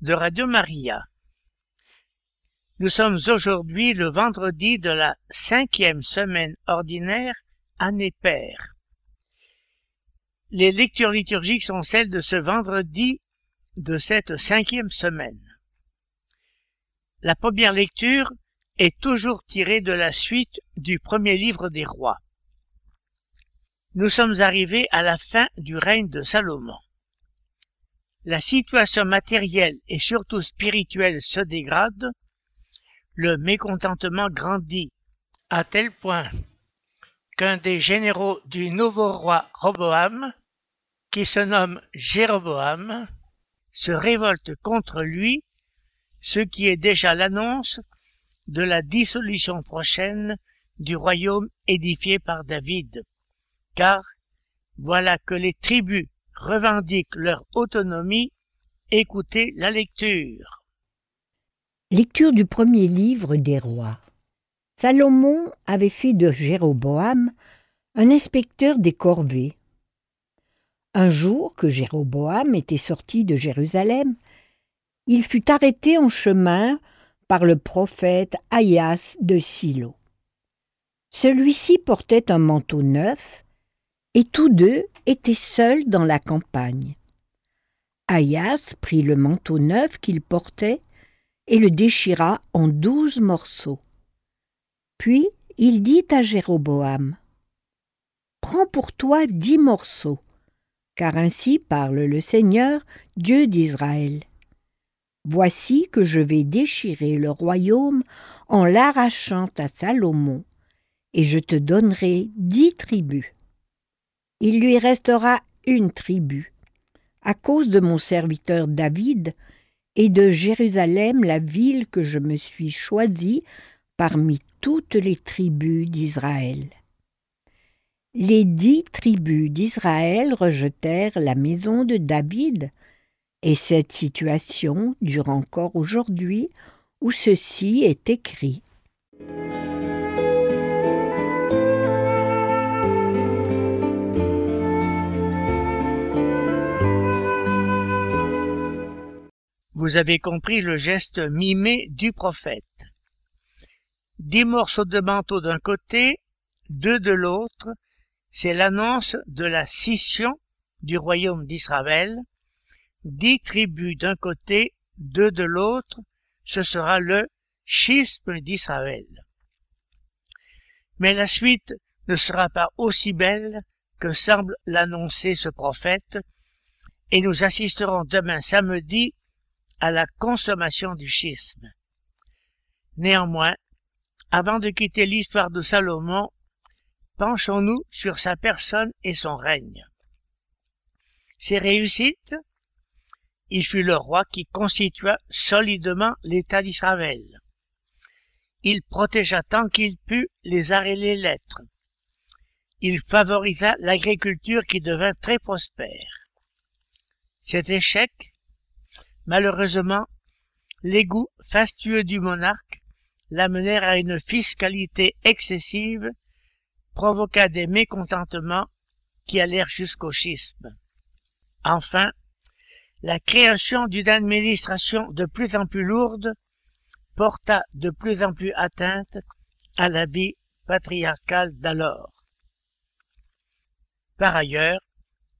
de Radio Maria. Nous sommes aujourd'hui le vendredi de la cinquième semaine ordinaire année paire. Les lectures liturgiques sont celles de ce vendredi de cette cinquième semaine. La première lecture est toujours tirée de la suite du premier livre des rois. Nous sommes arrivés à la fin du règne de Salomon. La situation matérielle et surtout spirituelle se dégrade, le mécontentement grandit à tel point qu'un des généraux du nouveau roi Roboam, qui se nomme Jéroboam, se révolte contre lui, ce qui est déjà l'annonce de la dissolution prochaine du royaume édifié par David. Car voilà que les tribus revendiquent leur autonomie, écoutez la lecture. Lecture du premier livre des rois. Salomon avait fait de Jéroboam un inspecteur des corvées. Un jour que Jéroboam était sorti de Jérusalem, il fut arrêté en chemin par le prophète Aïas de Silo. Celui-ci portait un manteau neuf, et tous deux étaient seuls dans la campagne. Aïas prit le manteau neuf qu'il portait et le déchira en douze morceaux. Puis il dit à Jéroboam Prends pour toi dix morceaux, car ainsi parle le Seigneur, Dieu d'Israël. Voici que je vais déchirer le royaume en l'arrachant à Salomon, et je te donnerai dix tribus. Il lui restera une tribu, à cause de mon serviteur David, et de Jérusalem la ville que je me suis choisie parmi toutes les tribus d'Israël. Les dix tribus d'Israël rejetèrent la maison de David, et cette situation dure encore aujourd'hui où ceci est écrit. Vous avez compris le geste mimé du prophète. Dix morceaux de manteau d'un côté, deux de l'autre, c'est l'annonce de la scission du royaume d'Israël. Dix tribus d'un côté, deux de l'autre, ce sera le schisme d'Israël. Mais la suite ne sera pas aussi belle que semble l'annoncer ce prophète, et nous assisterons demain samedi à la consommation du schisme. Néanmoins, avant de quitter l'histoire de Salomon, penchons-nous sur sa personne et son règne. Ses réussites Il fut le roi qui constitua solidement l'État d'Israël. Il protégea tant qu'il put les arts et les lettres. Il favorisa l'agriculture qui devint très prospère. Cet échec Malheureusement, les goûts fastueux du monarque l'amenèrent à une fiscalité excessive, provoqua des mécontentements qui allèrent jusqu'au schisme. Enfin, la création d'une administration de plus en plus lourde porta de plus en plus atteinte à la vie patriarcale d'alors. Par ailleurs,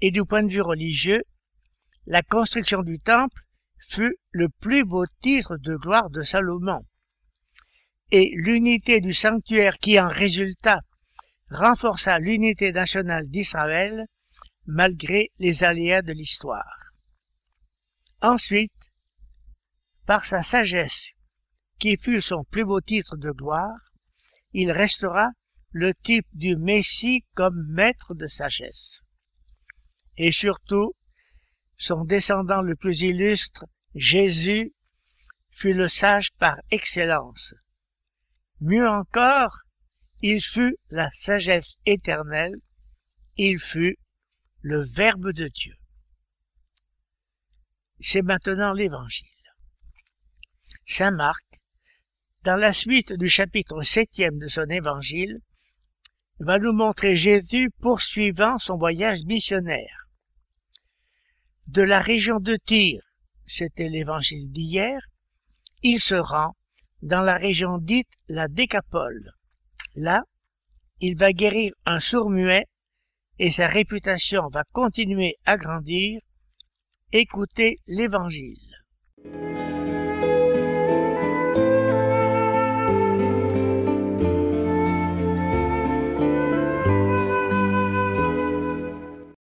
et du point de vue religieux, la construction du temple fut le plus beau titre de gloire de Salomon. Et l'unité du sanctuaire qui en résulta renforça l'unité nationale d'Israël malgré les aléas de l'histoire. Ensuite, par sa sagesse, qui fut son plus beau titre de gloire, il restera le type du Messie comme maître de sagesse. Et surtout, son descendant le plus illustre, Jésus, fut le sage par excellence. Mieux encore, il fut la sagesse éternelle, il fut le Verbe de Dieu. C'est maintenant l'Évangile. Saint Marc, dans la suite du chapitre septième de son Évangile, va nous montrer Jésus poursuivant son voyage missionnaire. De la région de Tyr, c'était l'évangile d'hier, il se rend dans la région dite la Décapole. Là, il va guérir un sourd-muet et sa réputation va continuer à grandir. Écoutez l'évangile.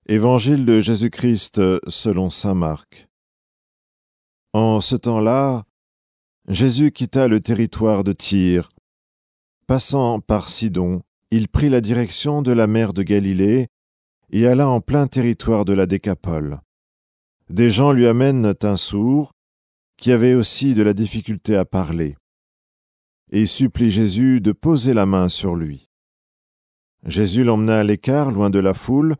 Évangile de Jésus-Christ selon Saint Marc. En ce temps-là, Jésus quitta le territoire de Tyr. Passant par Sidon, il prit la direction de la mer de Galilée et alla en plein territoire de la Décapole. Des gens lui amènent un sourd, qui avait aussi de la difficulté à parler, et supplie Jésus de poser la main sur lui. Jésus l'emmena à l'écart, loin de la foule,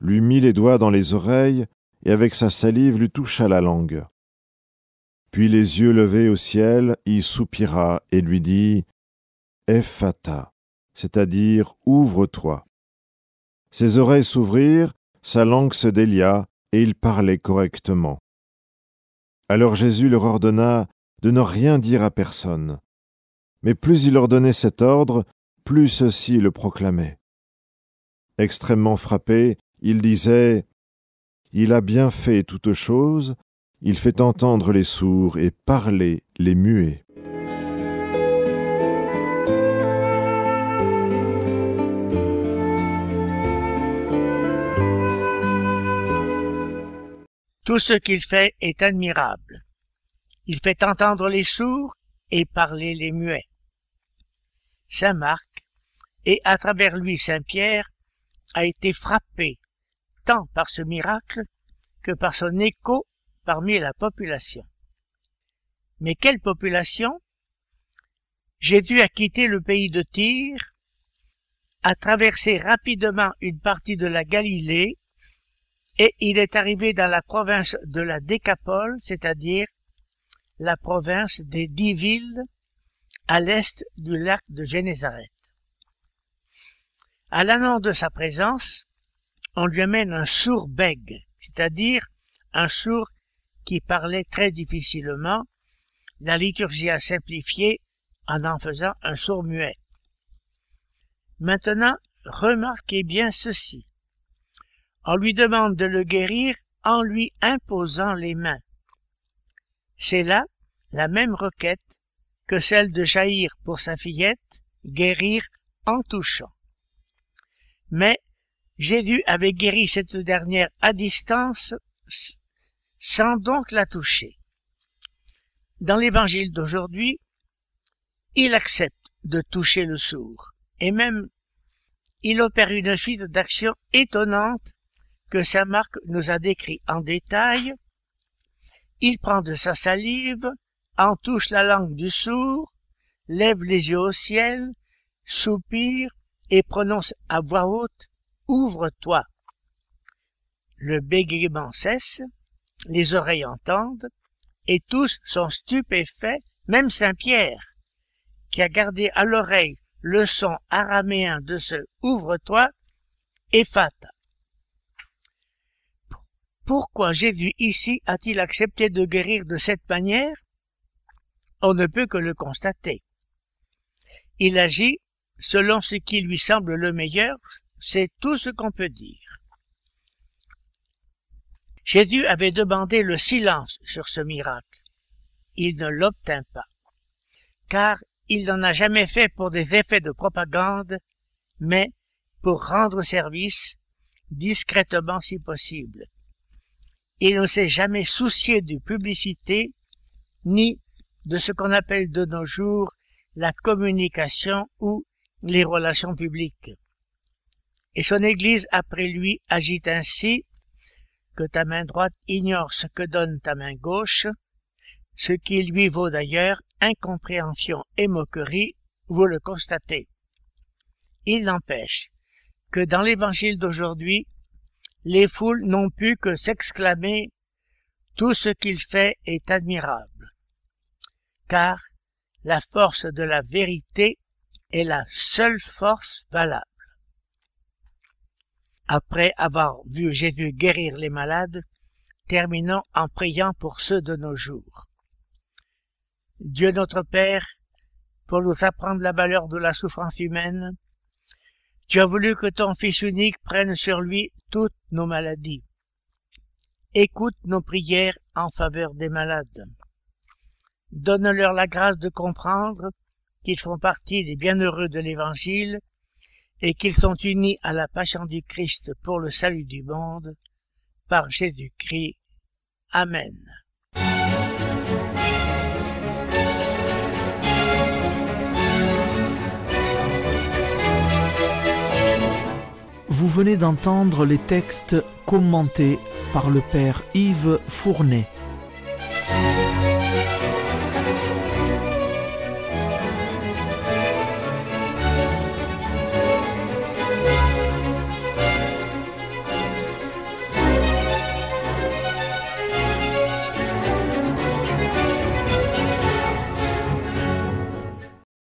lui mit les doigts dans les oreilles, et avec sa salive lui toucha la langue. Puis les yeux levés au ciel, il soupira et lui dit Ephata, c'est-à-dire ouvre-toi. Ses oreilles s'ouvrirent, sa langue se délia, et il parlait correctement. Alors Jésus leur ordonna de ne rien dire à personne. Mais plus il leur donnait cet ordre, plus ceux-ci le proclamaient. Extrêmement frappé, il disait Il a bien fait toutes choses, il fait entendre les sourds et parler les muets. Tout ce qu'il fait est admirable. Il fait entendre les sourds et parler les muets. Saint Marc, et à travers lui Saint Pierre, a été frappé tant par ce miracle que par son écho parmi la population. Mais quelle population? Jésus a quitté le pays de Tyr, a traversé rapidement une partie de la Galilée, et il est arrivé dans la province de la Décapole, c'est-à-dire la province des dix villes à l'est du lac de Génézareth. À l'annonce de sa présence, on lui amène un sourd bègue, c'est-à-dire un sourd qui parlait très difficilement, la liturgie a simplifié en en faisant un sourd muet. Maintenant, remarquez bien ceci. On lui demande de le guérir en lui imposant les mains. C'est là la même requête que celle de Jaïr pour sa fillette, guérir en touchant. Mais Jésus avait guéri cette dernière à distance sans donc la toucher. Dans l'évangile d'aujourd'hui, il accepte de toucher le sourd, et même il opère une suite d'actions étonnantes que saint Marc nous a décrit en détail. Il prend de sa salive, en touche la langue du sourd, lève les yeux au ciel, soupire et prononce à voix haute Ouvre-toi. Le bégaiement cesse, les oreilles entendent, et tous sont stupéfaits, même Saint Pierre, qui a gardé à l'oreille le son araméen de ce Ouvre-toi, Ephata. Pourquoi Jésus ici a-t-il accepté de guérir de cette manière? On ne peut que le constater. Il agit selon ce qui lui semble le meilleur, c'est tout ce qu'on peut dire. Jésus avait demandé le silence sur ce miracle. Il ne l'obtint pas, car il n'en a jamais fait pour des effets de propagande, mais pour rendre service, discrètement si possible. Il ne s'est jamais soucié de publicité, ni de ce qu'on appelle de nos jours la communication ou les relations publiques. Et son Église après lui agit ainsi que ta main droite ignore ce que donne ta main gauche, ce qui lui vaut d'ailleurs incompréhension et moquerie, vous le constatez. Il n'empêche que dans l'évangile d'aujourd'hui, les foules n'ont pu que s'exclamer tout ce qu'il fait est admirable, car la force de la vérité est la seule force valable. Après avoir vu Jésus guérir les malades, terminons en priant pour ceux de nos jours. Dieu notre Père, pour nous apprendre la valeur de la souffrance humaine, tu as voulu que ton Fils unique prenne sur lui toutes nos maladies. Écoute nos prières en faveur des malades. Donne-leur la grâce de comprendre qu'ils font partie des bienheureux de l'Évangile et qu'ils sont unis à la passion du Christ pour le salut du monde, par Jésus-Christ. Amen. Vous venez d'entendre les textes commentés par le Père Yves Fournet.